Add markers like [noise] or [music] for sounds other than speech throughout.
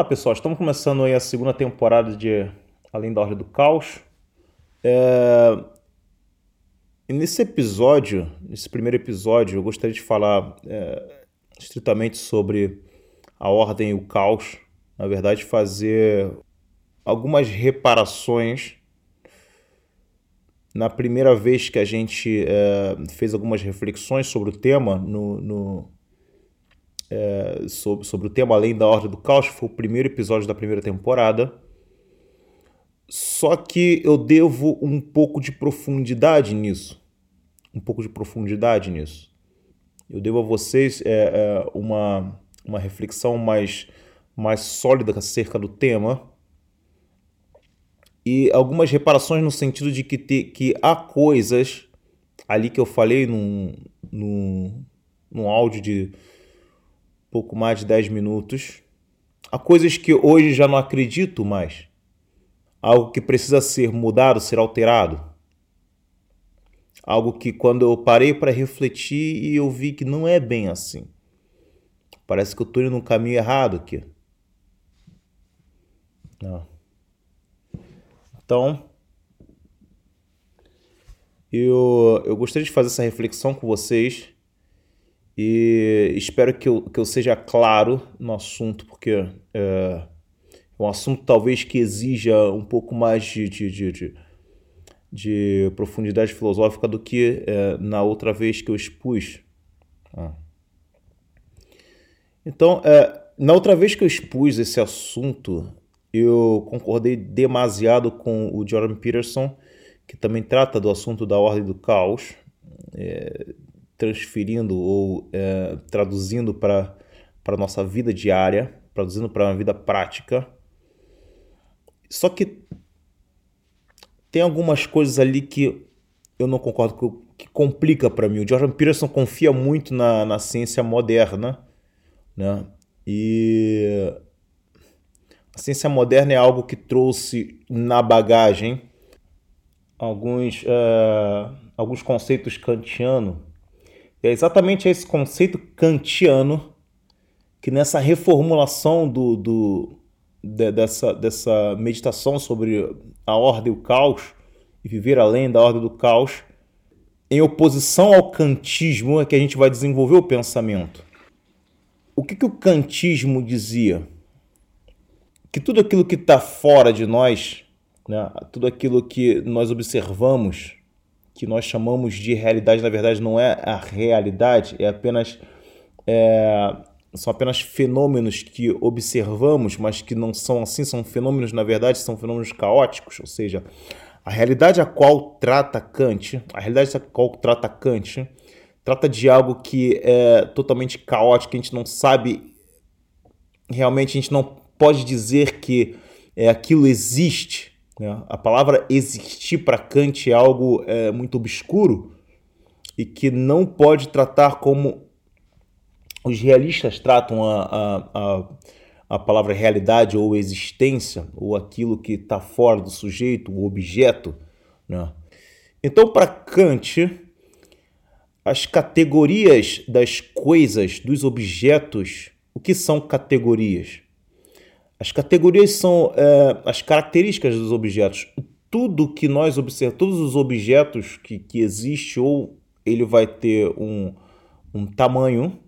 Olá pessoal, estamos começando aí a segunda temporada de Além da Ordem do Caos. É... E nesse episódio, nesse primeiro episódio, eu gostaria de falar é, estritamente sobre a ordem e o caos. Na verdade, fazer algumas reparações. Na primeira vez que a gente é, fez algumas reflexões sobre o tema no, no é, sobre, sobre o tema Além da Ordem do Caos, foi o primeiro episódio da primeira temporada. Só que eu devo um pouco de profundidade nisso. Um pouco de profundidade nisso. Eu devo a vocês é, é, uma, uma reflexão mais, mais sólida acerca do tema e algumas reparações no sentido de que, te, que há coisas ali que eu falei num, num, num áudio de pouco mais de 10 minutos. Há coisas que hoje já não acredito mais. Algo que precisa ser mudado, ser alterado. Algo que quando eu parei para refletir e eu vi que não é bem assim. Parece que eu estou indo no caminho errado aqui. Não. Então, eu, eu gostaria de fazer essa reflexão com vocês e espero que eu, que eu seja claro no assunto, porque é, é um assunto talvez que exija um pouco mais de, de, de, de, de profundidade filosófica do que é, na outra vez que eu expus. Ah. Então, é, na outra vez que eu expus esse assunto, eu concordei demasiado com o Jordan Peterson, que também trata do assunto da ordem do caos. É, transferindo ou é, traduzindo para a nossa vida diária, traduzindo para uma vida prática. Só que tem algumas coisas ali que eu não concordo, que, que complica para mim. O Jordan Peterson confia muito na, na ciência moderna, né? E a ciência moderna é algo que trouxe na bagagem alguns, uh, alguns conceitos kantianos é exatamente esse conceito kantiano que nessa reformulação do, do, de, dessa, dessa meditação sobre a ordem e o caos e viver além da ordem do caos, em oposição ao kantismo é que a gente vai desenvolver o pensamento. O que, que o kantismo dizia? Que tudo aquilo que está fora de nós, né, tudo aquilo que nós observamos, que nós chamamos de realidade, na verdade, não é a realidade, é apenas. É, são apenas fenômenos que observamos, mas que não são assim, são fenômenos, na verdade, são fenômenos caóticos, ou seja, a realidade a qual trata Kant, a realidade a qual trata Kant, trata de algo que é totalmente caótico, a gente não sabe, realmente a gente não pode dizer que é, aquilo existe, né? A palavra existir para Kant é algo é, muito obscuro e que não pode tratar como os realistas tratam a, a, a, a palavra realidade ou existência, ou aquilo que está fora do sujeito, o objeto. Né? Então, para Kant, as categorias das coisas, dos objetos, o que são categorias? As categorias são é, as características dos objetos. Tudo que nós observamos, todos os objetos que, que existe, ou ele vai ter um, um tamanho,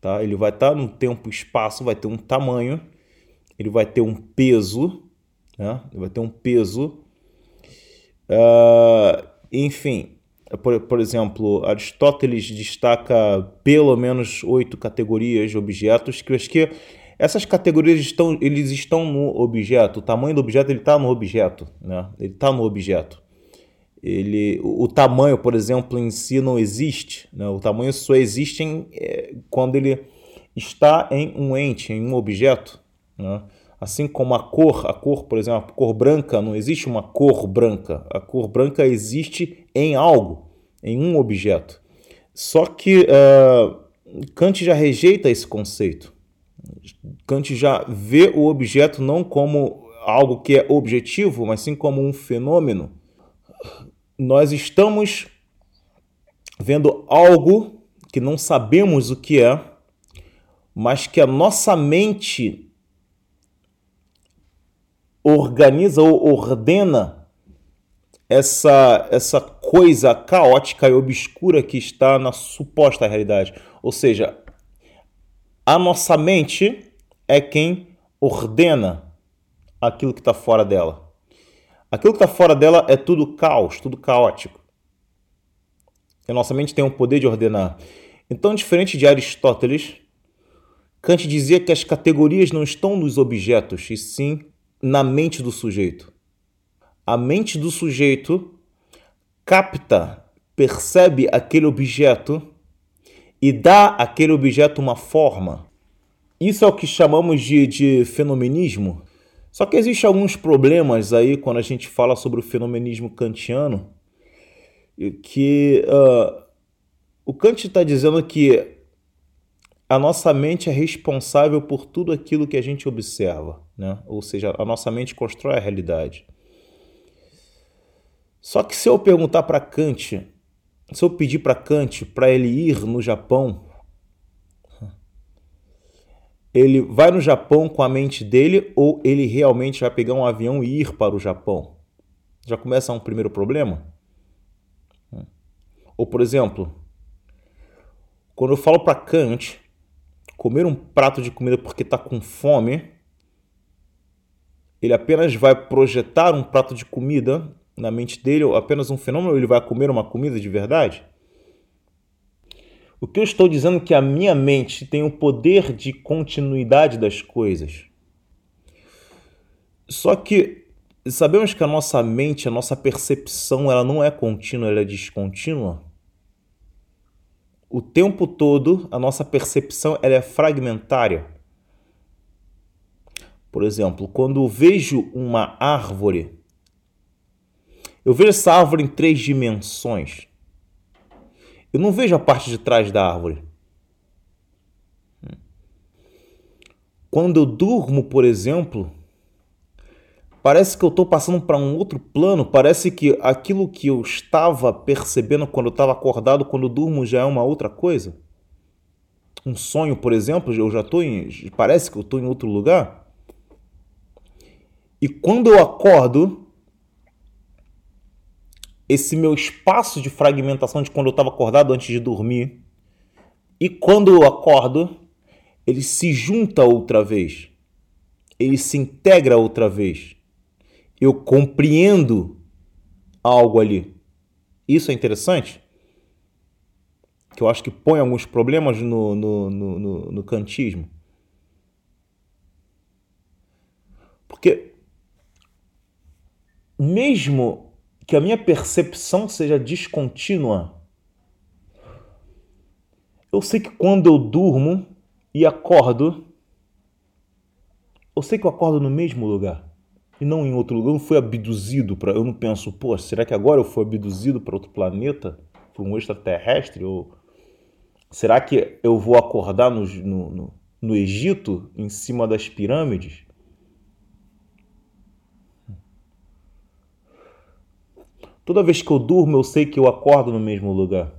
tá? ele vai estar no tempo e espaço, vai ter um tamanho, ele vai ter um peso, né? ele vai ter um peso. Uh, enfim, por, por exemplo, Aristóteles destaca pelo menos oito categorias de objetos que eu acho que essas categorias estão, eles estão no objeto. O tamanho do objeto ele está no objeto, né? Ele está no objeto. Ele, o, o, tamanho, por exemplo, em si não existe. Né? O tamanho só existe em, é, quando ele está em um ente, em um objeto. Né? Assim como a cor, a cor, por exemplo, a cor branca, não existe uma cor branca. A cor branca existe em algo, em um objeto. Só que uh, Kant já rejeita esse conceito. Kant já vê o objeto não como algo que é objetivo, mas sim como um fenômeno. Nós estamos vendo algo que não sabemos o que é, mas que a nossa mente organiza ou ordena essa, essa coisa caótica e obscura que está na suposta realidade. Ou seja, a nossa mente é quem ordena aquilo que está fora dela. Aquilo que está fora dela é tudo caos, tudo caótico. E a nossa mente tem o poder de ordenar. Então, diferente de Aristóteles, Kant dizia que as categorias não estão nos objetos, e sim na mente do sujeito. A mente do sujeito capta, percebe aquele objeto e dá aquele objeto uma forma. Isso é o que chamamos de, de fenomenismo. Só que existem alguns problemas aí quando a gente fala sobre o fenomenismo kantiano, que uh, o Kant está dizendo que a nossa mente é responsável por tudo aquilo que a gente observa, né? ou seja, a nossa mente constrói a realidade. Só que se eu perguntar para Kant, se eu pedir para Kant para ele ir no Japão, ele vai no Japão com a mente dele ou ele realmente vai pegar um avião e ir para o Japão? Já começa um primeiro problema? Ou, por exemplo, quando eu falo para Kant comer um prato de comida porque está com fome, ele apenas vai projetar um prato de comida na mente dele, apenas um fenômeno, ele vai comer uma comida de verdade? O que eu estou dizendo é que a minha mente tem o poder de continuidade das coisas. Só que sabemos que a nossa mente, a nossa percepção, ela não é contínua, ela é descontínua o tempo todo a nossa percepção ela é fragmentária. Por exemplo, quando vejo uma árvore, eu vejo essa árvore em três dimensões. Eu não vejo a parte de trás da árvore. Quando eu durmo, por exemplo, Parece que eu estou passando para um outro plano. Parece que aquilo que eu estava percebendo quando eu estava acordado, quando eu durmo, já é uma outra coisa. Um sonho, por exemplo, eu já estou em. Parece que eu estou em outro lugar. E quando eu acordo, esse meu espaço de fragmentação de quando eu estava acordado antes de dormir, e quando eu acordo, ele se junta outra vez. Ele se integra outra vez eu compreendo algo ali. Isso é interessante? Que eu acho que põe alguns problemas no, no, no, no, no kantismo. Porque, mesmo que a minha percepção seja descontínua, eu sei que quando eu durmo e acordo, eu sei que eu acordo no mesmo lugar e não em outro lugar. Eu não fui abduzido para. Eu não penso, pô, será que agora eu fui abduzido para outro planeta? Para um extraterrestre? Ou será que eu vou acordar no, no, no, no Egito, em cima das pirâmides? Toda vez que eu durmo, eu sei que eu acordo no mesmo lugar.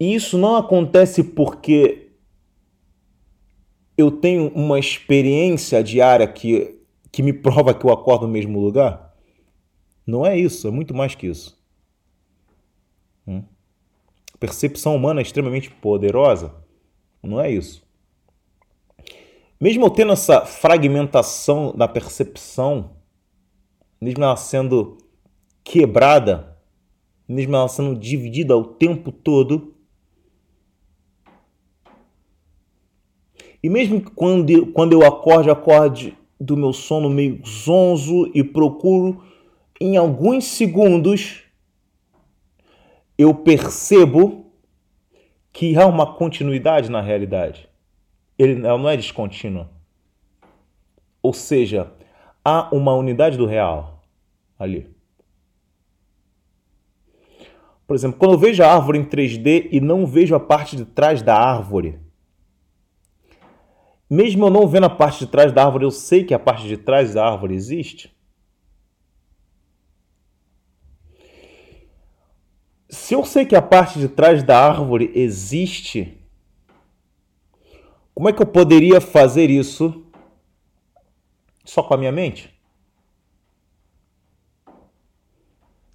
E isso não acontece porque eu tenho uma experiência diária que que me prova que eu acordo no mesmo lugar? Não é isso, é muito mais que isso. Hum? A percepção humana é extremamente poderosa. Não é isso. Mesmo eu tendo essa fragmentação da percepção, mesmo ela sendo quebrada, mesmo ela sendo dividida o tempo todo, e mesmo quando, quando eu acorde, acorde do meu sono meio zonzo e procuro em alguns segundos eu percebo que há uma continuidade na realidade. Ele não é descontínua. Ou seja, há uma unidade do real ali. Por exemplo, quando eu vejo a árvore em 3D e não vejo a parte de trás da árvore, mesmo eu não vendo a parte de trás da árvore, eu sei que a parte de trás da árvore existe. Se eu sei que a parte de trás da árvore existe, como é que eu poderia fazer isso só com a minha mente?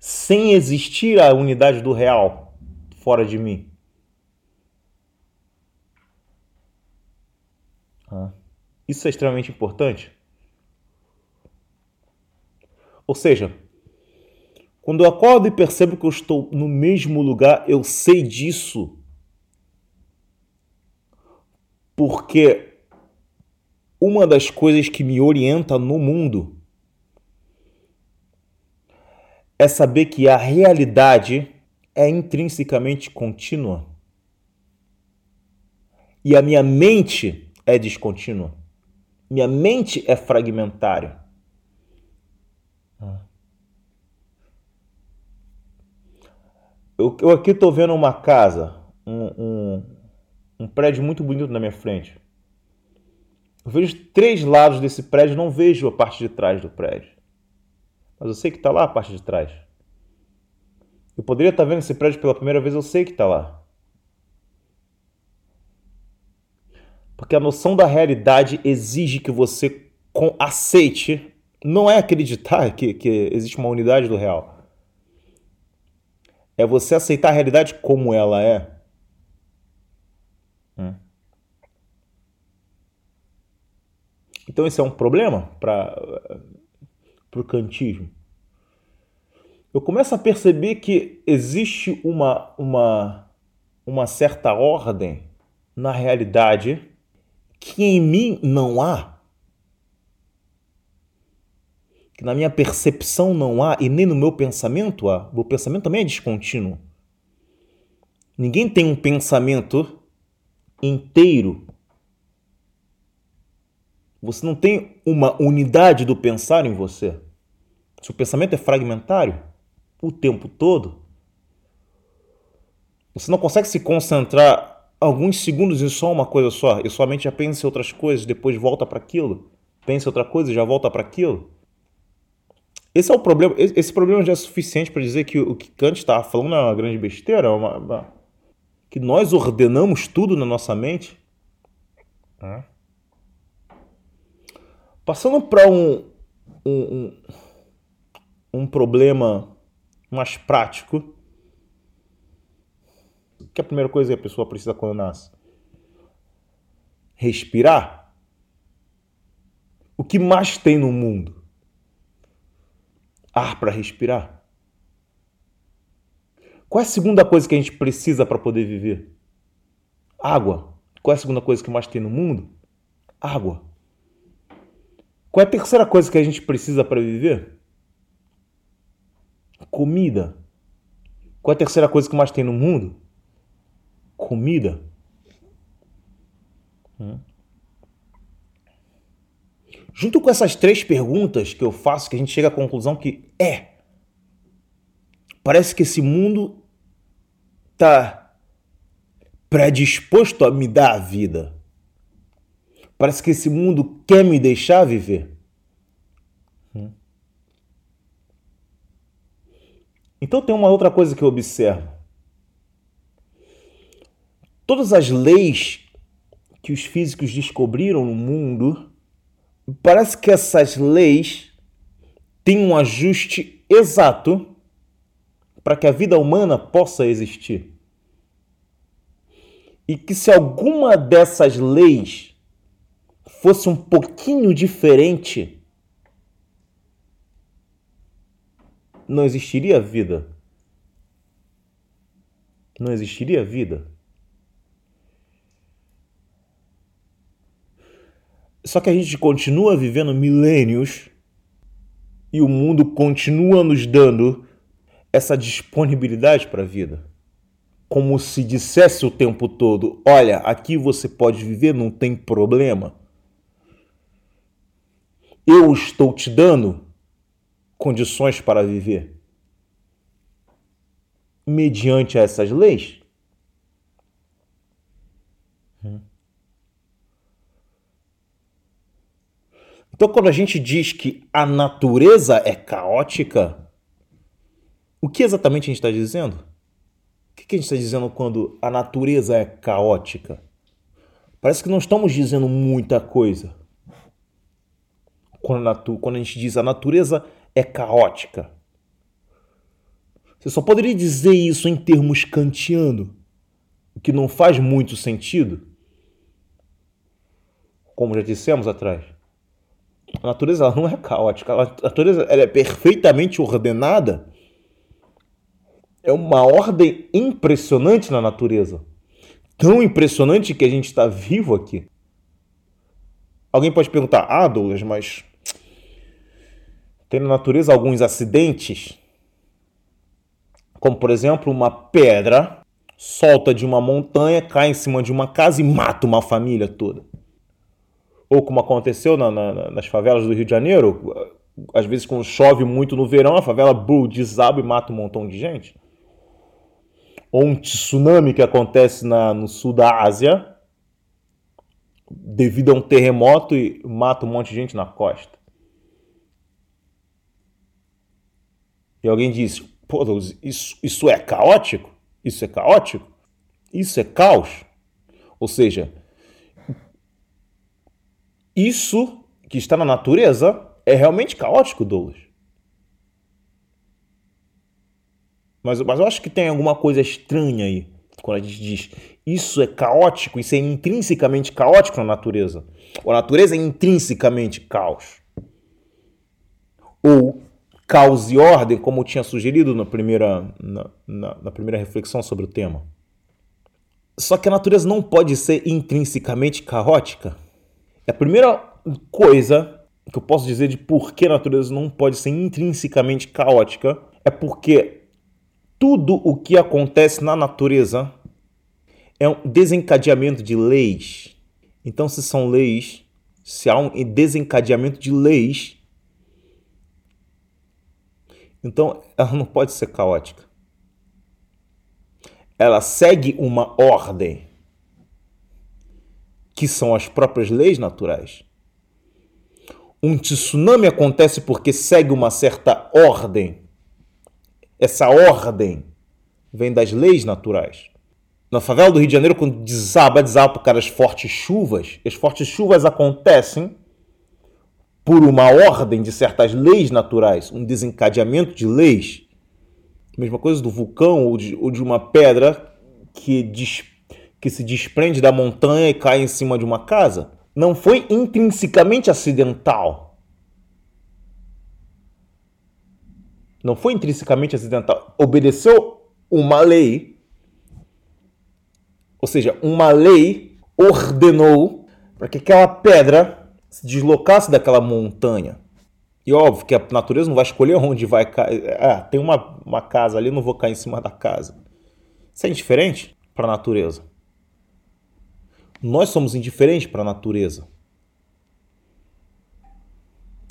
Sem existir a unidade do real fora de mim. Isso é extremamente importante. Ou seja, quando eu acordo e percebo que eu estou no mesmo lugar, eu sei disso. Porque uma das coisas que me orienta no mundo é saber que a realidade é intrinsecamente contínua. E a minha mente é descontínua. Minha mente é fragmentária. Eu, eu aqui estou vendo uma casa, um, um, um prédio muito bonito na minha frente. Eu vejo três lados desse prédio, não vejo a parte de trás do prédio. Mas eu sei que está lá a parte de trás. Eu poderia estar tá vendo esse prédio pela primeira vez, eu sei que está lá. Porque a noção da realidade exige que você aceite, não é acreditar que, que existe uma unidade do real é você aceitar a realidade como ela é. Hum. Então esse é um problema para o kantismo. Eu começo a perceber que existe uma, uma, uma certa ordem na realidade que em mim não há. que na minha percepção não há e nem no meu pensamento há. O pensamento também é descontínuo. Ninguém tem um pensamento inteiro. Você não tem uma unidade do pensar em você. Seu pensamento é fragmentário o tempo todo. Você não consegue se concentrar alguns segundos em só uma coisa só e sua mente já pensa em outras coisas, depois volta para aquilo. Pensa outra coisa e já volta para aquilo. Esse é o problema. Esse problema já é suficiente para dizer que o que Kant estava falando é uma grande besteira, é uma, uma, que nós ordenamos tudo na nossa mente. Passando para um, um, um, um problema mais prático, que é a primeira coisa que a pessoa precisa quando nasce? Respirar. O que mais tem no mundo? ar para respirar? Qual é a segunda coisa que a gente precisa para poder viver? Água. Qual é a segunda coisa que mais tem no mundo? Água. Qual é a terceira coisa que a gente precisa para viver? Comida. Qual é a terceira coisa que mais tem no mundo? Comida. Hum. Junto com essas três perguntas que eu faço, que a gente chega à conclusão que é. Parece que esse mundo está predisposto a me dar a vida. Parece que esse mundo quer me deixar viver. Hum. Então tem uma outra coisa que eu observo. Todas as leis que os físicos descobriram no mundo parece que essas leis têm um ajuste exato para que a vida humana possa existir. E que se alguma dessas leis fosse um pouquinho diferente, não existiria vida. Não existiria vida. Só que a gente continua vivendo milênios e o mundo continua nos dando essa disponibilidade para a vida. Como se dissesse o tempo todo: olha, aqui você pode viver, não tem problema. Eu estou te dando condições para viver. Mediante essas leis. Hum. Então, quando a gente diz que a natureza é caótica, o que exatamente a gente está dizendo? O que a gente está dizendo quando a natureza é caótica? Parece que não estamos dizendo muita coisa. Quando a, quando a gente diz a natureza é caótica. Você só poderia dizer isso em termos kantiano, o que não faz muito sentido. Como já dissemos atrás. A natureza não é caótica, a natureza é perfeitamente ordenada. É uma ordem impressionante na natureza. Tão impressionante que a gente está vivo aqui. Alguém pode perguntar, ah, Douglas, mas tem na natureza alguns acidentes, como por exemplo uma pedra solta de uma montanha, cai em cima de uma casa e mata uma família toda ou como aconteceu na, na, nas favelas do Rio de Janeiro, às vezes quando chove muito no verão, a favela bull, desaba e mata um montão de gente. Ou um tsunami que acontece na, no sul da Ásia, devido a um terremoto e mata um monte de gente na costa. E alguém diz, pô, isso, isso é caótico? Isso é caótico? Isso é caos? Ou seja, isso que está na natureza é realmente caótico, Douglas. Mas, mas eu acho que tem alguma coisa estranha aí quando a gente diz isso é caótico, isso é intrinsecamente caótico na natureza. Ou a natureza é intrinsecamente caos. Ou caos e ordem, como tinha sugerido na primeira, na, na, na primeira reflexão sobre o tema. Só que a natureza não pode ser intrinsecamente caótica. A primeira coisa que eu posso dizer de por que a natureza não pode ser intrinsecamente caótica é porque tudo o que acontece na natureza é um desencadeamento de leis. Então, se são leis, se há um desencadeamento de leis, então ela não pode ser caótica. Ela segue uma ordem que são as próprias leis naturais. Um tsunami acontece porque segue uma certa ordem. Essa ordem vem das leis naturais. Na favela do Rio de Janeiro, quando desaba, desaba por causa das fortes chuvas, as fortes chuvas acontecem por uma ordem de certas leis naturais, um desencadeamento de leis. Mesma coisa do vulcão ou de, ou de uma pedra que dispara que se desprende da montanha e cai em cima de uma casa, não foi intrinsecamente acidental. Não foi intrinsecamente acidental. Obedeceu uma lei. Ou seja, uma lei ordenou para que aquela pedra se deslocasse daquela montanha. E óbvio que a natureza não vai escolher [laughs] onde vai cair. Ah, tem uma, uma casa ali, não vou cair em cima da casa. Isso é indiferente para a natureza. Nós somos indiferentes para a natureza.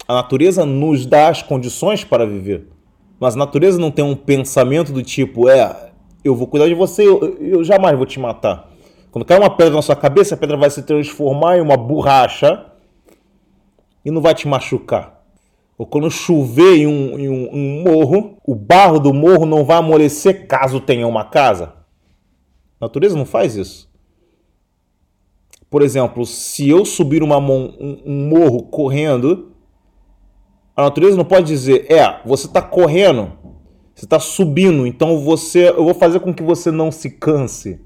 A natureza nos dá as condições para viver. Mas a natureza não tem um pensamento do tipo, é, eu vou cuidar de você, eu, eu jamais vou te matar. Quando cai uma pedra na sua cabeça, a pedra vai se transformar em uma borracha e não vai te machucar. Ou quando chover em um, em um, um morro, o barro do morro não vai amolecer caso tenha uma casa. A natureza não faz isso. Por exemplo, se eu subir uma, um, um morro correndo, a natureza não pode dizer, é, você está correndo, você está subindo, então você, eu vou fazer com que você não se canse.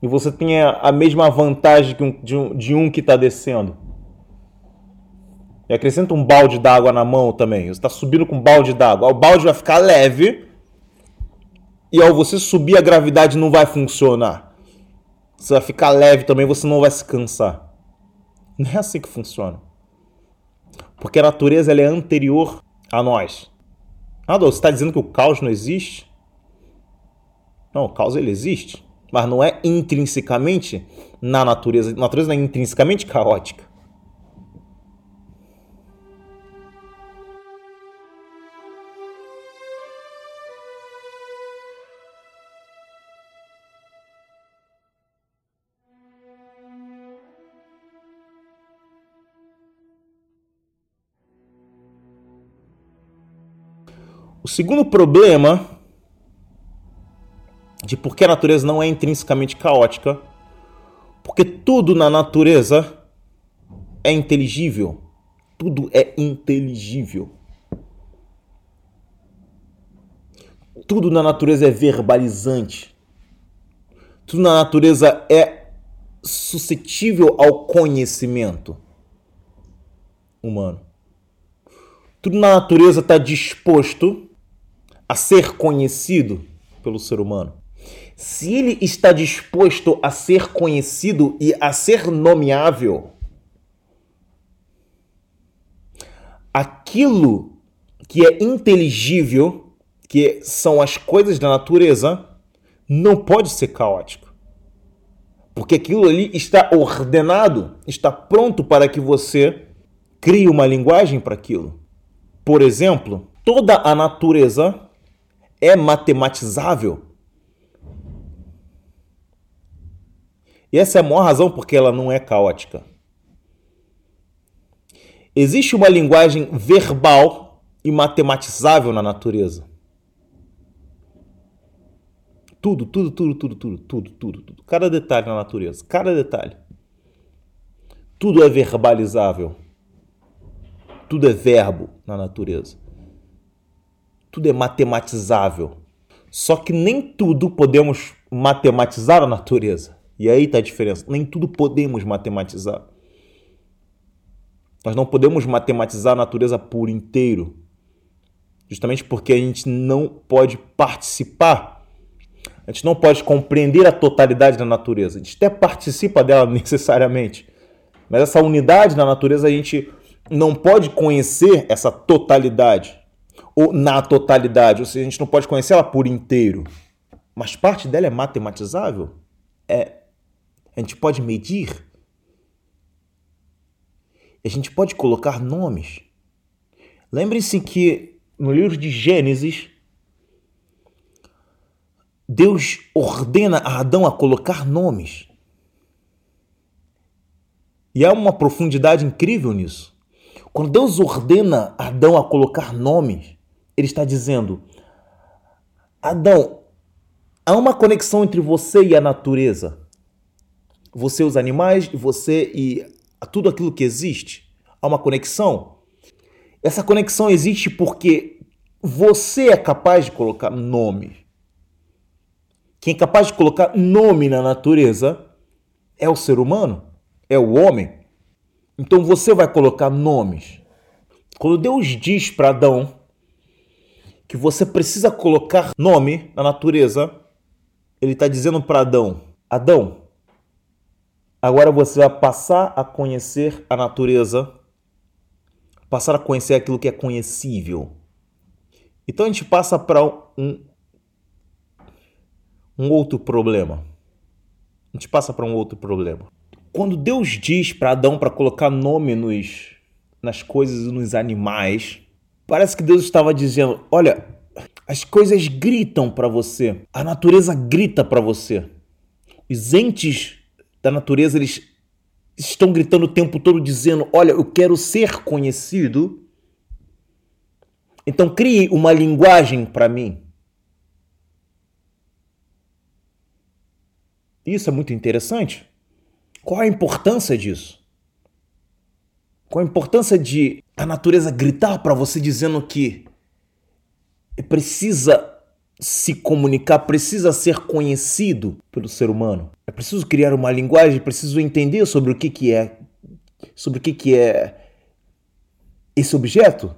E você tenha a mesma vantagem de, um, de um que está descendo. E acrescenta um balde d'água na mão também. Você está subindo com um balde d'água. O balde vai ficar leve. E ao você subir, a gravidade não vai funcionar. Você vai ficar leve também, você não vai se cansar. Não é assim que funciona. Porque a natureza ela é anterior a nós. Ah, você está dizendo que o caos não existe? Não, o caos ele existe, mas não é intrinsecamente na natureza. A natureza não é intrinsecamente caótica. O segundo problema de por que a natureza não é intrinsecamente caótica, porque tudo na natureza é inteligível. Tudo é inteligível. tudo na natureza é verbalizante. Tudo na natureza é suscetível ao conhecimento humano. Tudo na natureza está disposto a ser conhecido pelo ser humano. Se ele está disposto a ser conhecido e a ser nomeável, aquilo que é inteligível, que são as coisas da natureza, não pode ser caótico. Porque aquilo ali está ordenado, está pronto para que você crie uma linguagem para aquilo. Por exemplo, toda a natureza é matematizável. E essa é a maior razão porque ela não é caótica. Existe uma linguagem verbal e matematizável na natureza. Tudo, tudo, tudo, tudo, tudo, tudo, tudo, tudo. Cada detalhe na natureza, cada detalhe. Tudo é verbalizável. Tudo é verbo na natureza. Tudo é matematizável. Só que nem tudo podemos matematizar a natureza. E aí está a diferença. Nem tudo podemos matematizar. Nós não podemos matematizar a natureza por inteiro. Justamente porque a gente não pode participar a gente não pode compreender a totalidade da natureza. A gente até participa dela [laughs] necessariamente. Mas essa unidade na natureza a gente não pode conhecer essa totalidade. Ou na totalidade. Ou seja, a gente não pode conhecer ela por inteiro. Mas parte dela é matematizável. É. A gente pode medir. A gente pode colocar nomes. Lembre-se que no livro de Gênesis Deus ordena a Adão a colocar nomes. E há uma profundidade incrível nisso. Quando Deus ordena Adão a colocar nomes, ele está dizendo: Adão, há uma conexão entre você e a natureza. Você e os animais, você e tudo aquilo que existe. Há uma conexão. Essa conexão existe porque você é capaz de colocar nomes. Quem é capaz de colocar nome na natureza é o ser humano, é o homem. Então você vai colocar nomes. Quando Deus diz para Adão que você precisa colocar nome na natureza, ele está dizendo para Adão: Adão, agora você vai passar a conhecer a natureza, passar a conhecer aquilo que é conhecível. Então a gente passa para um um outro problema. A gente passa para um outro problema. Quando Deus diz para Adão para colocar nome nos, nas coisas e nos animais, parece que Deus estava dizendo: olha, as coisas gritam para você, a natureza grita para você. Os entes da natureza eles estão gritando o tempo todo dizendo: olha, eu quero ser conhecido. Então crie uma linguagem para mim. Isso é muito interessante. Qual a importância disso? Qual a importância de a natureza gritar para você dizendo que precisa se comunicar, precisa ser conhecido pelo ser humano? É preciso criar uma linguagem, preciso entender sobre o que, que é, sobre o que, que é esse objeto,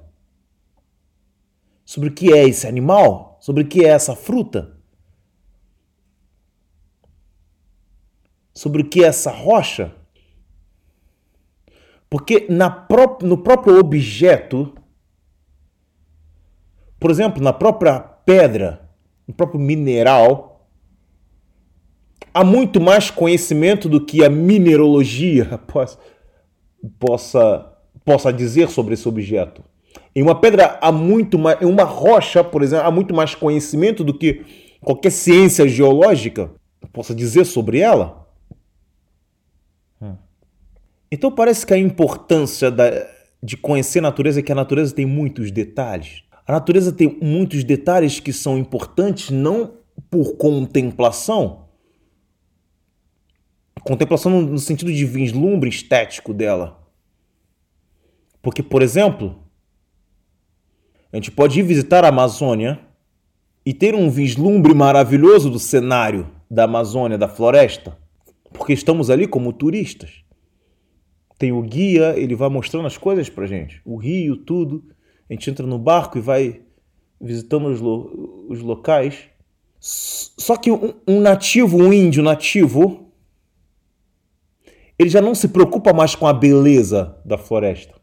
sobre o que é esse animal, sobre o que é essa fruta. Sobre o que é essa rocha? Porque na pró no próprio objeto, por exemplo, na própria pedra, no próprio mineral, há muito mais conhecimento do que a mineralogia [laughs] possa, possa, possa dizer sobre esse objeto. Em uma pedra há muito mais, em uma rocha, por exemplo, há muito mais conhecimento do que qualquer ciência geológica possa dizer sobre ela. Então parece que a importância da, de conhecer a natureza é que a natureza tem muitos detalhes. A natureza tem muitos detalhes que são importantes não por contemplação, contemplação no sentido de vislumbre estético dela. Porque, por exemplo, a gente pode ir visitar a Amazônia e ter um vislumbre maravilhoso do cenário da Amazônia, da floresta, porque estamos ali como turistas. Tem o guia, ele vai mostrando as coisas pra gente, o rio, tudo. A gente entra no barco e vai visitando os, lo os locais. Só que um, um nativo, um índio nativo, ele já não se preocupa mais com a beleza da floresta.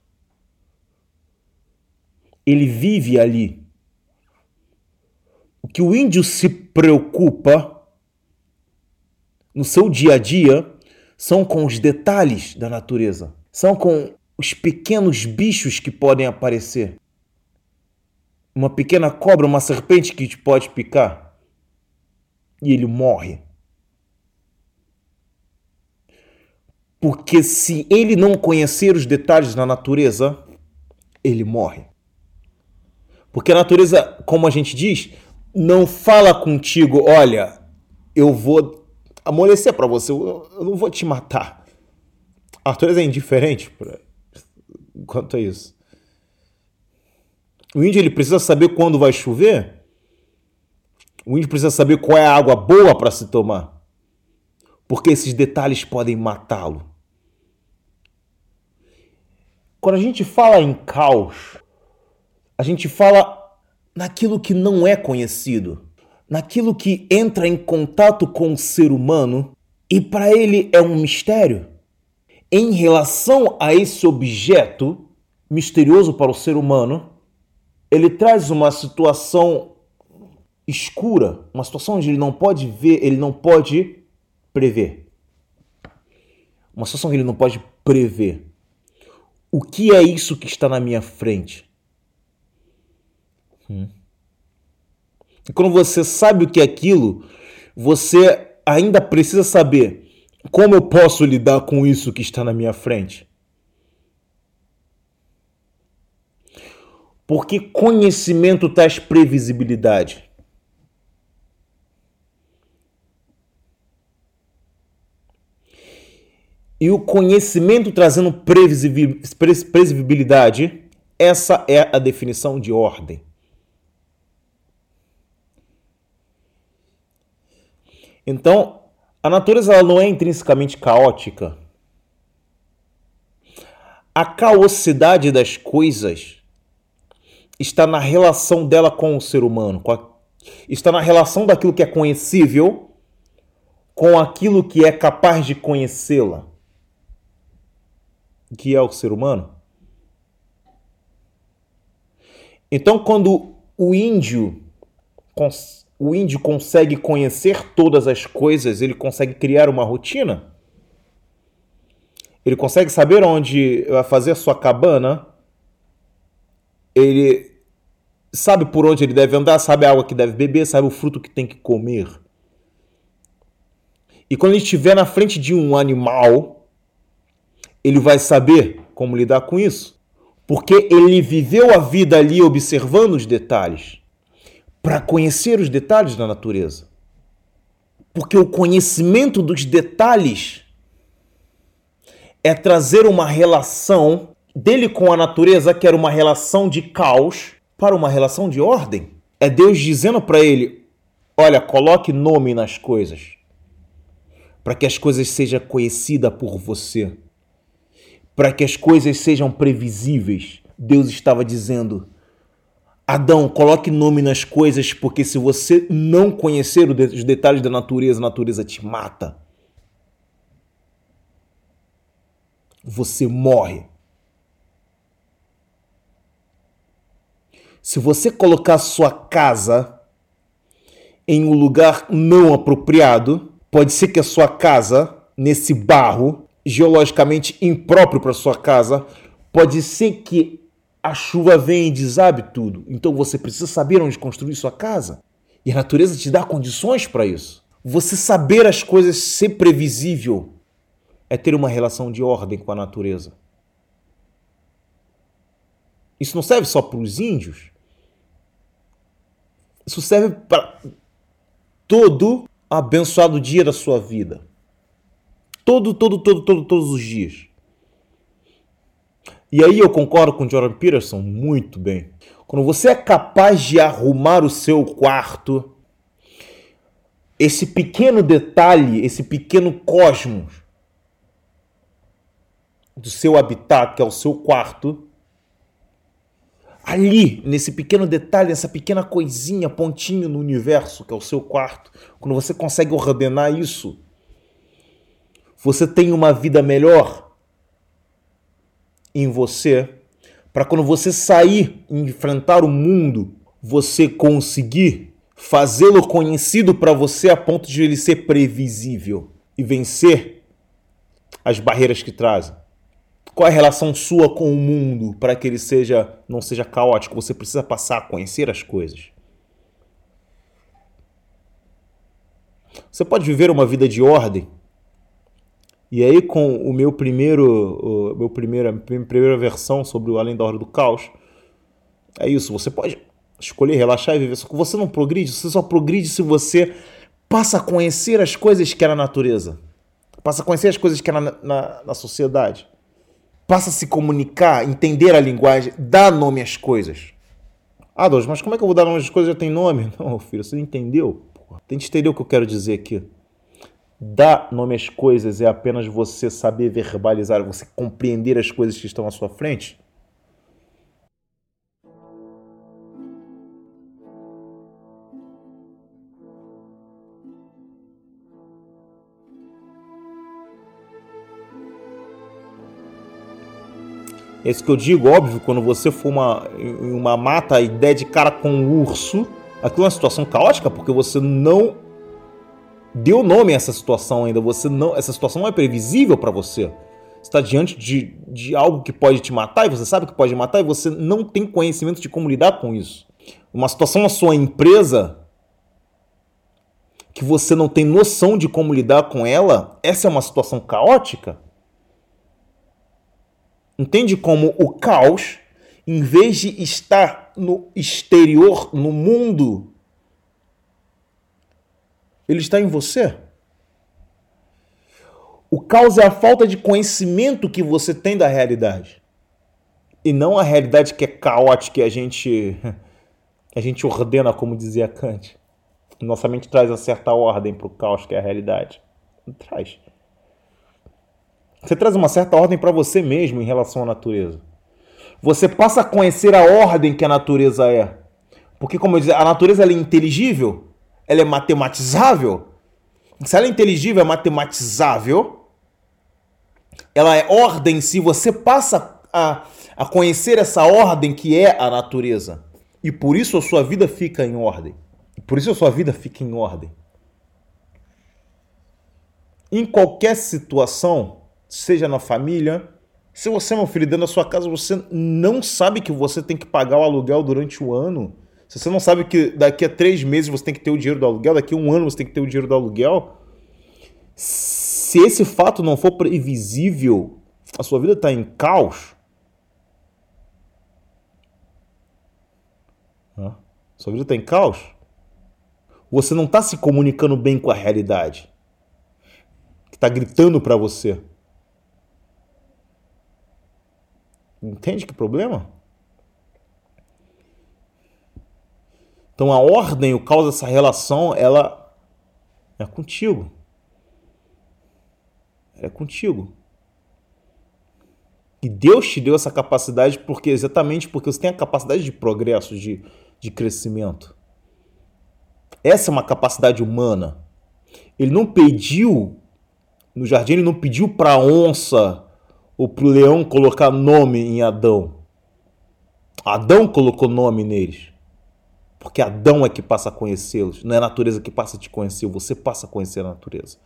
Ele vive ali. O que o índio se preocupa no seu dia a dia são com os detalhes da natureza, são com os pequenos bichos que podem aparecer. Uma pequena cobra, uma serpente que te pode picar e ele morre. Porque se ele não conhecer os detalhes da natureza, ele morre. Porque a natureza, como a gente diz, não fala contigo, olha, eu vou amolecer para você, eu, não vou te matar. A é indiferente pra, quanto a isso. O índio ele precisa saber quando vai chover. O índio precisa saber qual é a água boa para se tomar. Porque esses detalhes podem matá-lo. Quando a gente fala em caos, a gente fala naquilo que não é conhecido, naquilo que entra em contato com o ser humano e para ele é um mistério. Em relação a esse objeto misterioso para o ser humano, ele traz uma situação escura, uma situação onde ele não pode ver, ele não pode prever. Uma situação que ele não pode prever. O que é isso que está na minha frente? Hum. E quando você sabe o que é aquilo, você ainda precisa saber como eu posso lidar com isso que está na minha frente. Porque conhecimento traz previsibilidade. E o conhecimento trazendo previsibilidade, essa é a definição de ordem. Então, a natureza ela não é intrinsecamente caótica. A caosidade das coisas está na relação dela com o ser humano, a, está na relação daquilo que é conhecível com aquilo que é capaz de conhecê-la, que é o ser humano. Então, quando o índio o índio consegue conhecer todas as coisas, ele consegue criar uma rotina. Ele consegue saber onde vai fazer a sua cabana. Ele sabe por onde ele deve andar, sabe a água que deve beber, sabe o fruto que tem que comer. E quando ele estiver na frente de um animal, ele vai saber como lidar com isso. Porque ele viveu a vida ali observando os detalhes para conhecer os detalhes da natureza. Porque o conhecimento dos detalhes é trazer uma relação dele com a natureza, que era uma relação de caos, para uma relação de ordem. É Deus dizendo para ele: olha, coloque nome nas coisas, para que as coisas sejam conhecidas por você, para que as coisas sejam previsíveis. Deus estava dizendo: Adão, coloque nome nas coisas, porque se você não conhecer os detalhes da natureza, a natureza te mata. Você morre. Se você colocar sua casa em um lugar não apropriado, pode ser que a sua casa, nesse barro, geologicamente impróprio para sua casa, pode ser que a chuva vem e desabe tudo. Então você precisa saber onde construir sua casa. E a natureza te dá condições para isso. Você saber as coisas, ser previsível, é ter uma relação de ordem com a natureza. Isso não serve só para os índios. Isso serve para todo abençoado dia da sua vida. Todo, todo, todo, todo, todos os dias. E aí eu concordo com Jordan Peterson muito bem. quando você é capaz de arrumar o seu quarto, esse pequeno detalhe, esse pequeno cosmos do seu habitat, que é o seu quarto, ali, nesse pequeno detalhe, nessa pequena coisinha, pontinho no universo, que é o seu quarto, quando você consegue ordenar isso, você tem uma vida melhor em você, para quando você sair e enfrentar o mundo, você conseguir fazê-lo conhecido para você a ponto de ele ser previsível e vencer as barreiras que trazem. Qual é a relação sua com o mundo para que ele seja não seja caótico? Você precisa passar a conhecer as coisas. Você pode viver uma vida de ordem. E aí com o meu primeiro, o meu primeira, primeira versão sobre o Além da Hora do Caos, é isso. Você pode escolher relaxar e viver. Só que você não progride. Você só progride se você passa a conhecer as coisas que é na natureza. Passa a conhecer as coisas que é na, na, na sociedade passa a se comunicar, entender a linguagem, dá nome às coisas. Ah, Deus, mas como é que eu vou dar nome às coisas já tem nome? [laughs] Não, filho, você entendeu? Porra. Tem que entender o que eu quero dizer aqui. Dar nome às coisas é apenas você saber verbalizar, você compreender as coisas que estão à sua frente. É isso que eu digo, óbvio, quando você for uma, uma mata e der de cara com um urso, aquilo é uma situação caótica, porque você não deu nome a essa situação ainda. Você não, essa situação não é previsível para você. Você está diante de, de algo que pode te matar e você sabe que pode matar e você não tem conhecimento de como lidar com isso. Uma situação na sua empresa que você não tem noção de como lidar com ela, essa é uma situação caótica. Entende como o caos, em vez de estar no exterior, no mundo, ele está em você? O caos é a falta de conhecimento que você tem da realidade. E não a realidade que é caótica e a gente [laughs] a gente ordena, como dizia Kant. Nossa mente traz uma certa ordem para o caos que é a realidade. Traz. Você traz uma certa ordem para você mesmo em relação à natureza. Você passa a conhecer a ordem que a natureza é. Porque, como eu disse, a natureza é inteligível, ela é matematizável. Se ela é inteligível, é matematizável, ela é ordem se você passa a, a conhecer essa ordem que é a natureza. E por isso a sua vida fica em ordem. Por isso a sua vida fica em ordem. Em qualquer situação, seja na família. Se você, meu filho, dentro da sua casa, você não sabe que você tem que pagar o aluguel durante o ano. Se você não sabe que daqui a três meses você tem que ter o dinheiro do aluguel, daqui a um ano você tem que ter o dinheiro do aluguel. Se esse fato não for previsível, a sua vida está em caos. Sua vida está em caos. Você não está se comunicando bem com a realidade. Que está gritando para você. Entende que problema? Então a ordem, o causa dessa relação, ela é contigo. É contigo. E Deus te deu essa capacidade porque exatamente porque você tem a capacidade de progresso, de, de crescimento. Essa é uma capacidade humana. Ele não pediu no jardim, ele não pediu para a onça ou para o leão colocar nome em Adão. Adão colocou nome neles. Porque Adão é que passa a conhecê-los, não é a natureza que passa a te conhecer, você passa a conhecer a natureza.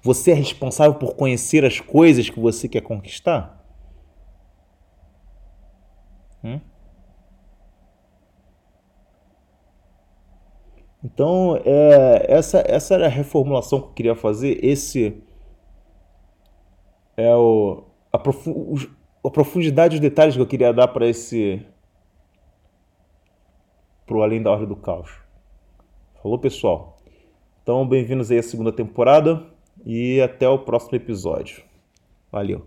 Você é responsável por conhecer as coisas que você quer conquistar? Hum? Então, é, essa, essa era a reformulação que eu queria fazer. Esse é o, a, profu a profundidade dos detalhes que eu queria dar para esse. Para o Além da Ordem do Caos. Falou, pessoal? Então, bem-vindos aí à segunda temporada e até o próximo episódio. Valeu!